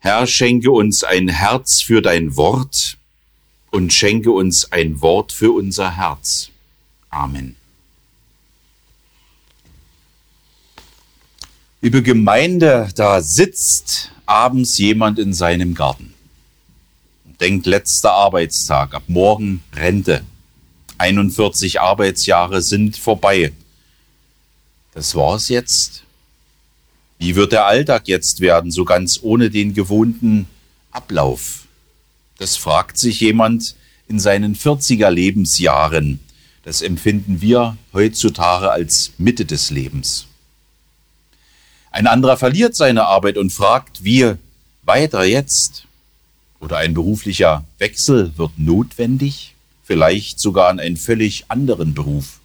Herr, schenke uns ein Herz für dein Wort und schenke uns ein Wort für unser Herz. Amen. Liebe Gemeinde, da sitzt abends jemand in seinem Garten und denkt, letzter Arbeitstag, ab morgen Rente. 41 Arbeitsjahre sind vorbei. Das war's jetzt. Wie wird der Alltag jetzt werden, so ganz ohne den gewohnten Ablauf? Das fragt sich jemand in seinen 40er Lebensjahren. Das empfinden wir heutzutage als Mitte des Lebens. Ein anderer verliert seine Arbeit und fragt, wie weiter jetzt? Oder ein beruflicher Wechsel wird notwendig, vielleicht sogar in einen völlig anderen Beruf.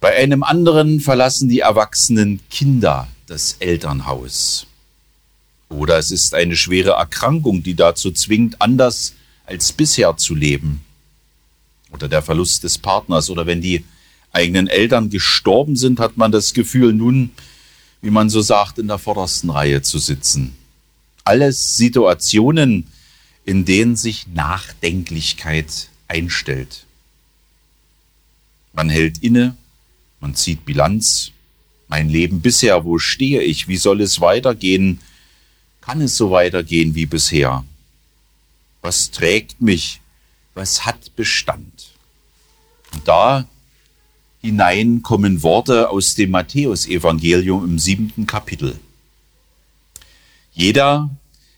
Bei einem anderen verlassen die erwachsenen Kinder das Elternhaus. Oder es ist eine schwere Erkrankung, die dazu zwingt, anders als bisher zu leben. Oder der Verlust des Partners. Oder wenn die eigenen Eltern gestorben sind, hat man das Gefühl, nun, wie man so sagt, in der vordersten Reihe zu sitzen. Alles Situationen, in denen sich Nachdenklichkeit einstellt. Man hält inne, man zieht Bilanz. Mein Leben bisher, wo stehe ich? Wie soll es weitergehen? Kann es so weitergehen wie bisher? Was trägt mich? Was hat Bestand? Und da hinein kommen Worte aus dem Matthäusevangelium im siebten Kapitel. Jeder,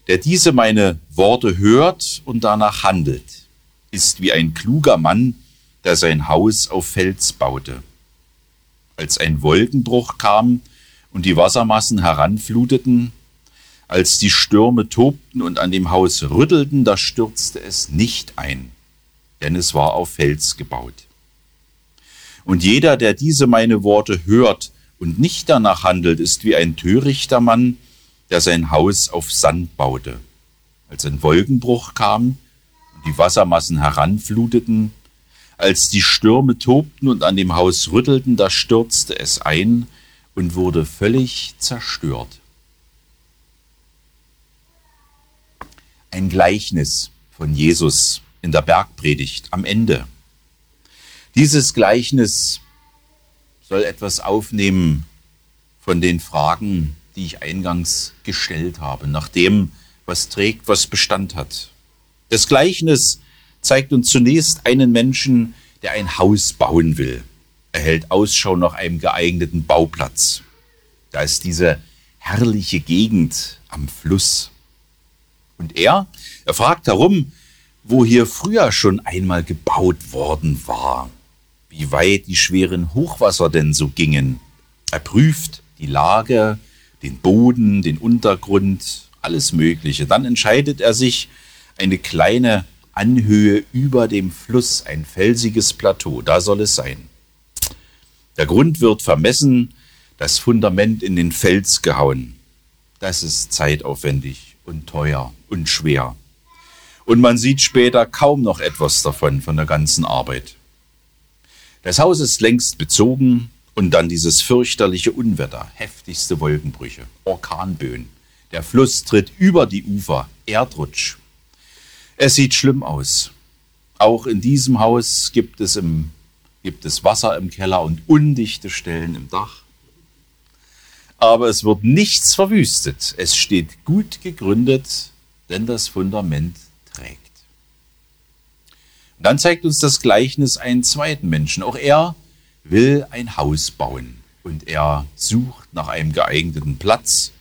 der diese meine Worte hört und danach handelt, ist wie ein kluger Mann, der sein Haus auf Fels baute als ein Wolkenbruch kam und die Wassermassen heranfluteten, als die Stürme tobten und an dem Haus rüttelten, da stürzte es nicht ein, denn es war auf Fels gebaut. Und jeder, der diese meine Worte hört und nicht danach handelt, ist wie ein törichter Mann, der sein Haus auf Sand baute. Als ein Wolkenbruch kam und die Wassermassen heranfluteten, als die Stürme tobten und an dem Haus rüttelten, da stürzte es ein und wurde völlig zerstört. Ein Gleichnis von Jesus in der Bergpredigt am Ende. Dieses Gleichnis soll etwas aufnehmen von den Fragen, die ich eingangs gestellt habe, nach dem, was trägt, was Bestand hat. Das Gleichnis zeigt uns zunächst einen Menschen, der ein Haus bauen will. Er hält Ausschau nach einem geeigneten Bauplatz. Da ist diese herrliche Gegend am Fluss. Und er, er fragt darum, wo hier früher schon einmal gebaut worden war, wie weit die schweren Hochwasser denn so gingen. Er prüft die Lage, den Boden, den Untergrund, alles Mögliche. Dann entscheidet er sich, eine kleine Anhöhe über dem Fluss, ein felsiges Plateau, da soll es sein. Der Grund wird vermessen, das Fundament in den Fels gehauen. Das ist zeitaufwendig und teuer und schwer. Und man sieht später kaum noch etwas davon, von der ganzen Arbeit. Das Haus ist längst bezogen und dann dieses fürchterliche Unwetter, heftigste Wolkenbrüche, Orkanböen. Der Fluss tritt über die Ufer, Erdrutsch, es sieht schlimm aus. Auch in diesem Haus gibt es, im, gibt es Wasser im Keller und undichte Stellen im Dach. Aber es wird nichts verwüstet. Es steht gut gegründet, denn das Fundament trägt. Und dann zeigt uns das Gleichnis einen zweiten Menschen. Auch er will ein Haus bauen und er sucht nach einem geeigneten Platz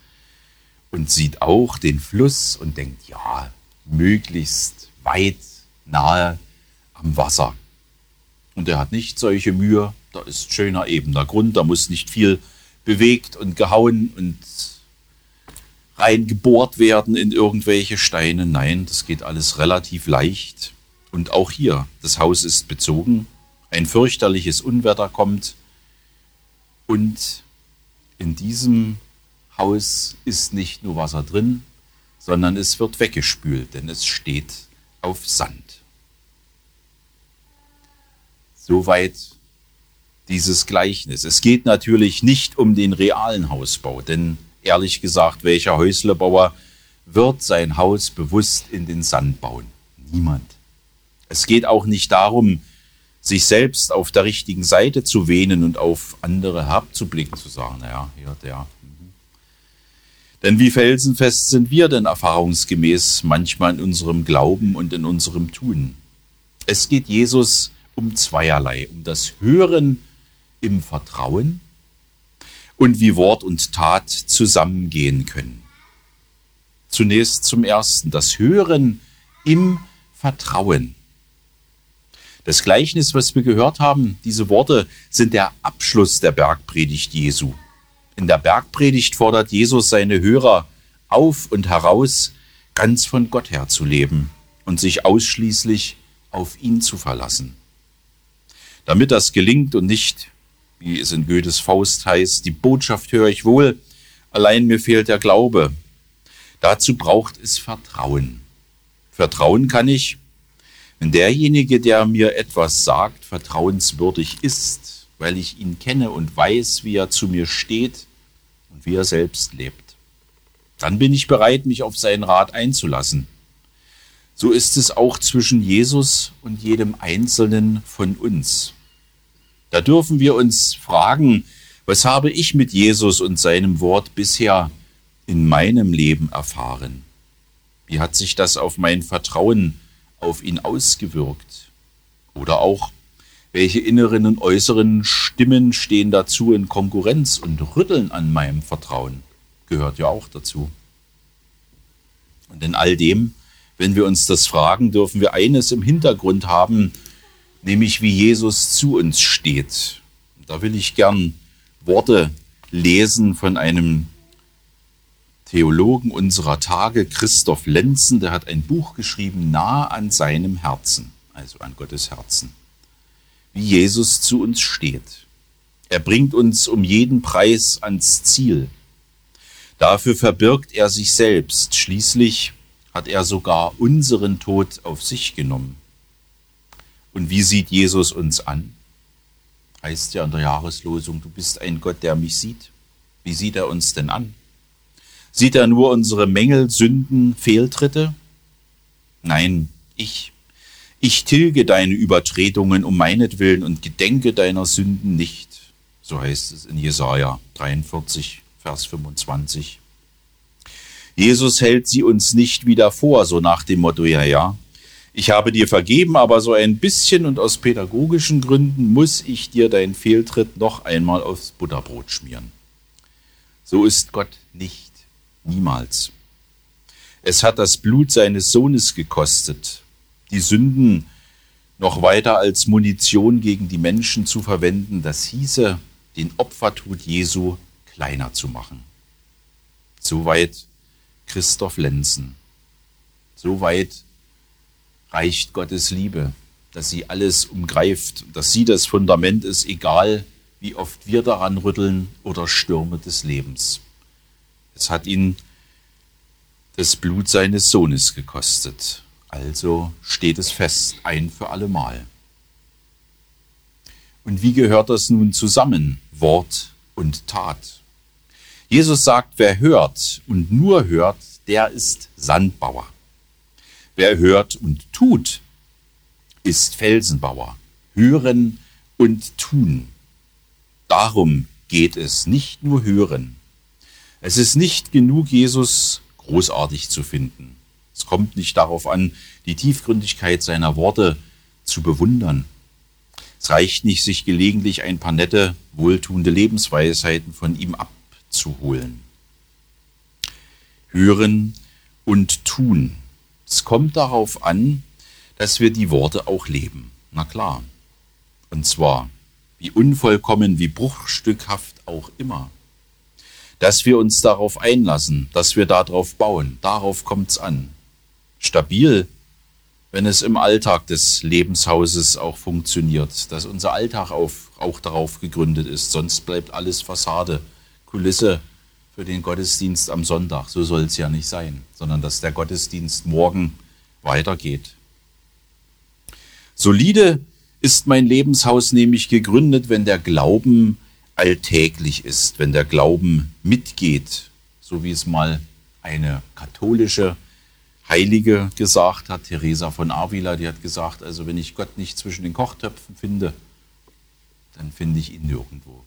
und sieht auch den Fluss und denkt, ja, möglichst weit nahe am Wasser. Und er hat nicht solche Mühe, da ist schöner ebener Grund, da muss nicht viel bewegt und gehauen und reingebohrt werden in irgendwelche Steine. Nein, das geht alles relativ leicht. Und auch hier, das Haus ist bezogen, ein fürchterliches Unwetter kommt und in diesem Haus ist nicht nur Wasser drin, sondern es wird weggespült, denn es steht auf Sand. Soweit dieses Gleichnis. Es geht natürlich nicht um den realen Hausbau, denn ehrlich gesagt, welcher Häuslebauer wird sein Haus bewusst in den Sand bauen? Niemand. Es geht auch nicht darum, sich selbst auf der richtigen Seite zu wähnen und auf andere herabzublicken, zu sagen, naja, hier der. Denn wie felsenfest sind wir denn erfahrungsgemäß manchmal in unserem Glauben und in unserem Tun? Es geht Jesus um zweierlei, um das Hören im Vertrauen und wie Wort und Tat zusammengehen können. Zunächst zum Ersten, das Hören im Vertrauen. Das Gleichnis, was wir gehört haben, diese Worte sind der Abschluss der Bergpredigt Jesu. In der Bergpredigt fordert Jesus seine Hörer auf und heraus, ganz von Gott her zu leben und sich ausschließlich auf ihn zu verlassen. Damit das gelingt und nicht, wie es in Goethes Faust heißt, die Botschaft höre ich wohl, allein mir fehlt der Glaube. Dazu braucht es Vertrauen. Vertrauen kann ich, wenn derjenige, der mir etwas sagt, vertrauenswürdig ist, weil ich ihn kenne und weiß, wie er zu mir steht und wie er selbst lebt. Dann bin ich bereit, mich auf seinen Rat einzulassen. So ist es auch zwischen Jesus und jedem Einzelnen von uns. Da dürfen wir uns fragen, was habe ich mit Jesus und seinem Wort bisher in meinem Leben erfahren? Wie hat sich das auf mein Vertrauen auf ihn ausgewirkt? Oder auch, welche inneren und äußeren Stimmen stehen dazu in Konkurrenz und rütteln an meinem Vertrauen? Gehört ja auch dazu. Und in all dem, wenn wir uns das fragen, dürfen wir eines im Hintergrund haben, nämlich wie Jesus zu uns steht. Da will ich gern Worte lesen von einem Theologen unserer Tage, Christoph Lenzen, der hat ein Buch geschrieben, nah an seinem Herzen, also an Gottes Herzen, wie Jesus zu uns steht. Er bringt uns um jeden Preis ans Ziel. Dafür verbirgt er sich selbst. Schließlich hat er sogar unseren Tod auf sich genommen. Und wie sieht Jesus uns an? Heißt ja in der Jahreslosung, du bist ein Gott, der mich sieht. Wie sieht er uns denn an? Sieht er nur unsere Mängel, Sünden, Fehltritte? Nein, ich. Ich tilge deine Übertretungen um meinetwillen und gedenke deiner Sünden nicht. So heißt es in Jesaja 43, Vers 25. Jesus hält sie uns nicht wieder vor, so nach dem Motto, ja, ja, ich habe dir vergeben, aber so ein bisschen und aus pädagogischen Gründen muss ich dir deinen Fehltritt noch einmal aufs Butterbrot schmieren. So ist Gott nicht. Niemals. Es hat das Blut seines Sohnes gekostet, die Sünden noch weiter als Munition gegen die Menschen zu verwenden, das hieße, den Opfertod Jesu kleiner zu machen. Soweit Christoph Lenzen. Soweit reicht Gottes Liebe, dass sie alles umgreift, dass sie das Fundament ist, egal wie oft wir daran rütteln oder Stürme des Lebens. Es hat ihn das Blut seines Sohnes gekostet. Also steht es fest, ein für allemal. Und wie gehört das nun zusammen, Wort und Tat? Jesus sagt, wer hört und nur hört, der ist Sandbauer. Wer hört und tut, ist Felsenbauer. Hören und tun. Darum geht es, nicht nur hören. Es ist nicht genug, Jesus großartig zu finden. Es kommt nicht darauf an, die Tiefgründigkeit seiner Worte zu bewundern. Es reicht nicht, sich gelegentlich ein paar nette, wohltuende Lebensweisheiten von ihm abzuholen. Hören und tun. Es kommt darauf an, dass wir die Worte auch leben. Na klar. Und zwar, wie unvollkommen, wie bruchstückhaft auch immer dass wir uns darauf einlassen, dass wir darauf bauen. Darauf kommt es an. Stabil, wenn es im Alltag des Lebenshauses auch funktioniert, dass unser Alltag auf, auch darauf gegründet ist. Sonst bleibt alles Fassade, Kulisse für den Gottesdienst am Sonntag. So soll es ja nicht sein, sondern dass der Gottesdienst morgen weitergeht. Solide ist mein Lebenshaus nämlich gegründet, wenn der Glauben alltäglich ist, wenn der Glauben mitgeht, so wie es mal eine katholische Heilige gesagt hat, Teresa von Avila, die hat gesagt, also wenn ich Gott nicht zwischen den Kochtöpfen finde, dann finde ich ihn nirgendwo.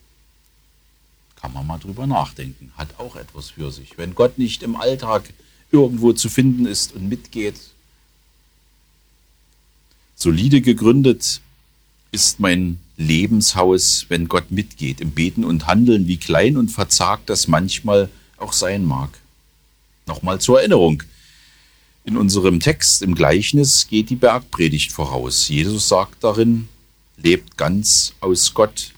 Kann man mal drüber nachdenken, hat auch etwas für sich. Wenn Gott nicht im Alltag irgendwo zu finden ist und mitgeht, solide gegründet ist mein Lebenshaus, wenn Gott mitgeht, im Beten und Handeln, wie klein und verzagt das manchmal auch sein mag. Nochmal zur Erinnerung. In unserem Text im Gleichnis geht die Bergpredigt voraus. Jesus sagt darin, lebt ganz aus Gott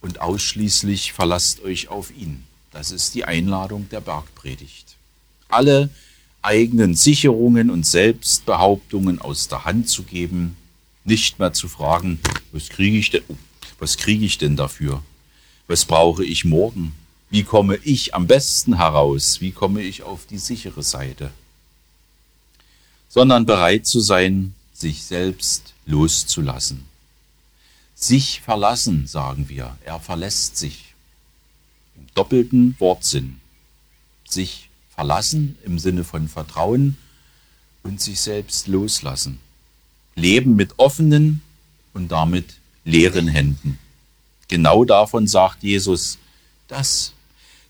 und ausschließlich verlasst euch auf ihn. Das ist die Einladung der Bergpredigt. Alle eigenen Sicherungen und Selbstbehauptungen aus der Hand zu geben, nicht mehr zu fragen, was kriege ich denn, was kriege ich denn dafür? Was brauche ich morgen? Wie komme ich am besten heraus? Wie komme ich auf die sichere Seite? Sondern bereit zu sein, sich selbst loszulassen. Sich verlassen, sagen wir. Er verlässt sich. Im doppelten Wortsinn. Sich verlassen im Sinne von Vertrauen und sich selbst loslassen. Leben mit offenen und damit leeren Händen. Genau davon sagt Jesus, das,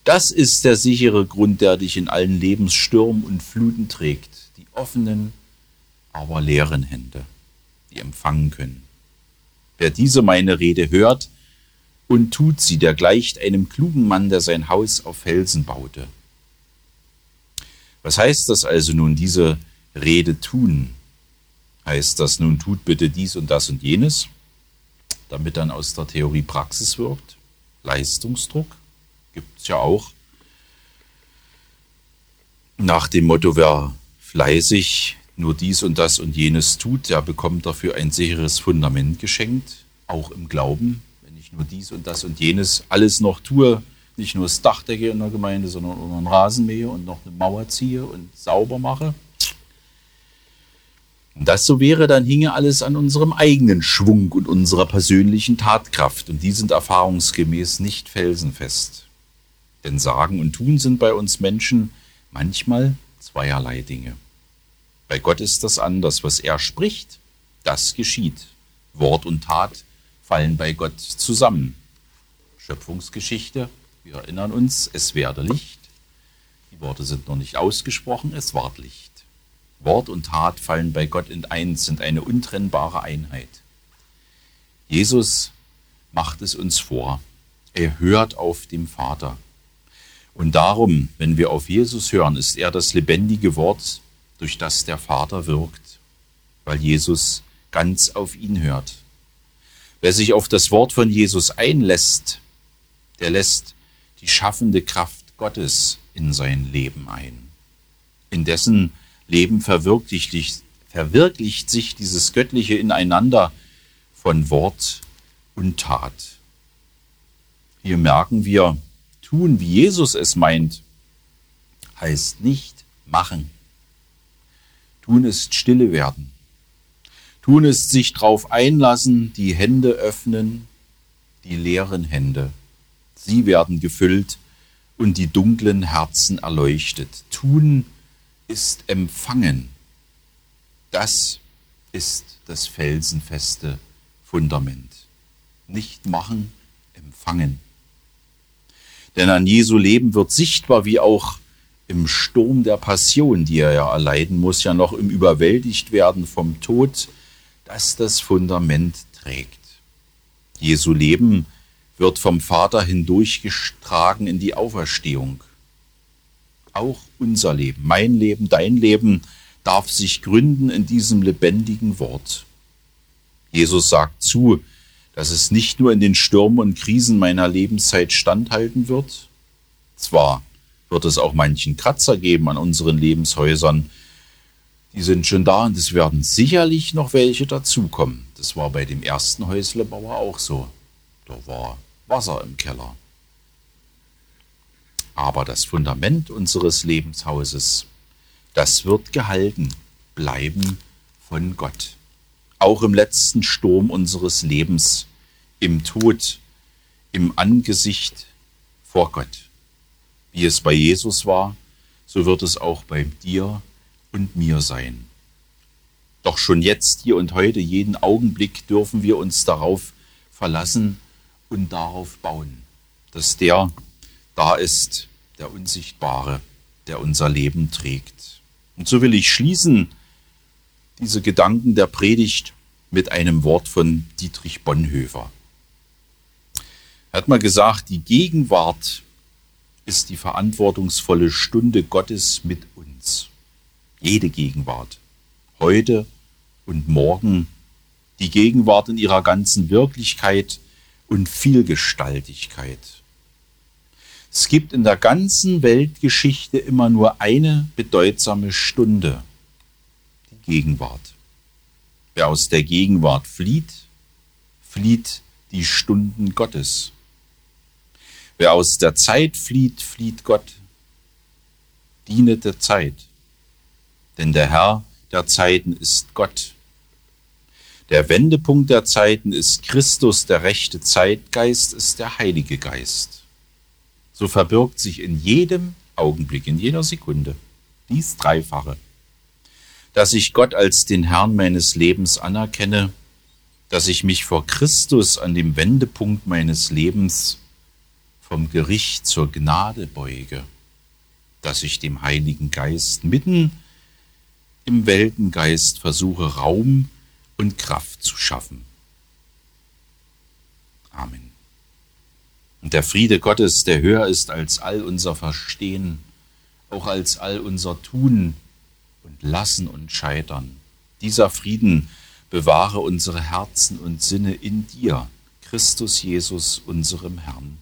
das ist der sichere Grund, der dich in allen Lebensstürmen und Fluten trägt. Die offenen, aber leeren Hände, die empfangen können. Wer diese meine Rede hört und tut sie, der gleicht einem klugen Mann, der sein Haus auf Felsen baute. Was heißt das also nun, diese Rede tun? Heißt das nun, tut bitte dies und das und jenes, damit dann aus der Theorie Praxis wirkt? Leistungsdruck gibt es ja auch. Nach dem Motto, wer fleißig nur dies und das und jenes tut, der bekommt dafür ein sicheres Fundament geschenkt, auch im Glauben. Wenn ich nur dies und das und jenes alles noch tue, nicht nur das Dach decke in der Gemeinde, sondern auch einen Rasen mähe und noch eine Mauer ziehe und sauber mache, und das so wäre, dann hinge alles an unserem eigenen Schwung und unserer persönlichen Tatkraft. Und die sind erfahrungsgemäß nicht felsenfest. Denn Sagen und Tun sind bei uns Menschen manchmal zweierlei Dinge. Bei Gott ist das anders. Was er spricht, das geschieht. Wort und Tat fallen bei Gott zusammen. Schöpfungsgeschichte, wir erinnern uns, es werde Licht. Die Worte sind noch nicht ausgesprochen, es ward Licht. Wort und Tat fallen bei Gott in eins, sind eine untrennbare Einheit. Jesus macht es uns vor. Er hört auf dem Vater. Und darum, wenn wir auf Jesus hören, ist er das lebendige Wort, durch das der Vater wirkt, weil Jesus ganz auf ihn hört. Wer sich auf das Wort von Jesus einlässt, der lässt die schaffende Kraft Gottes in sein Leben ein. In dessen Leben verwirklicht, verwirklicht sich dieses göttliche Ineinander von Wort und Tat. Hier merken wir, tun, wie Jesus es meint, heißt nicht machen. Tun ist stille werden. Tun ist sich drauf einlassen, die Hände öffnen, die leeren Hände. Sie werden gefüllt und die dunklen Herzen erleuchtet. Tun ist empfangen. Das ist das felsenfeste Fundament. Nicht machen, empfangen. Denn an Jesu Leben wird sichtbar, wie auch im Sturm der Passion, die er ja erleiden muss, ja noch im Überwältigt werden vom Tod, dass das Fundament trägt. Jesu Leben wird vom Vater hindurchgetragen in die Auferstehung auch unser Leben, mein Leben, dein Leben darf sich gründen in diesem lebendigen Wort. Jesus sagt zu, dass es nicht nur in den Stürmen und Krisen meiner Lebenszeit standhalten wird. Zwar wird es auch manchen Kratzer geben an unseren Lebenshäusern, die sind schon da und es werden sicherlich noch welche dazukommen. Das war bei dem ersten Häuslebauer auch so. Da war Wasser im Keller. Aber das Fundament unseres Lebenshauses, das wird gehalten bleiben von Gott. Auch im letzten Sturm unseres Lebens, im Tod, im Angesicht vor Gott. Wie es bei Jesus war, so wird es auch bei dir und mir sein. Doch schon jetzt, hier und heute, jeden Augenblick dürfen wir uns darauf verlassen und darauf bauen, dass der da ist, der Unsichtbare, der unser Leben trägt. Und so will ich schließen diese Gedanken der Predigt mit einem Wort von Dietrich Bonhoeffer. Er hat mal gesagt, die Gegenwart ist die verantwortungsvolle Stunde Gottes mit uns. Jede Gegenwart. Heute und morgen. Die Gegenwart in ihrer ganzen Wirklichkeit und Vielgestaltigkeit. Es gibt in der ganzen Weltgeschichte immer nur eine bedeutsame Stunde. Die Gegenwart. Wer aus der Gegenwart flieht, flieht die Stunden Gottes. Wer aus der Zeit flieht, flieht Gott. Dienet der Zeit. Denn der Herr der Zeiten ist Gott. Der Wendepunkt der Zeiten ist Christus, der rechte Zeitgeist ist der Heilige Geist. So verbirgt sich in jedem Augenblick, in jeder Sekunde dies Dreifache. Dass ich Gott als den Herrn meines Lebens anerkenne, dass ich mich vor Christus an dem Wendepunkt meines Lebens vom Gericht zur Gnade beuge, dass ich dem Heiligen Geist mitten im Weltengeist versuche Raum und Kraft zu schaffen. Amen. Und der Friede Gottes, der höher ist als all unser Verstehen, auch als all unser Tun und Lassen und Scheitern, dieser Frieden bewahre unsere Herzen und Sinne in dir, Christus Jesus, unserem Herrn.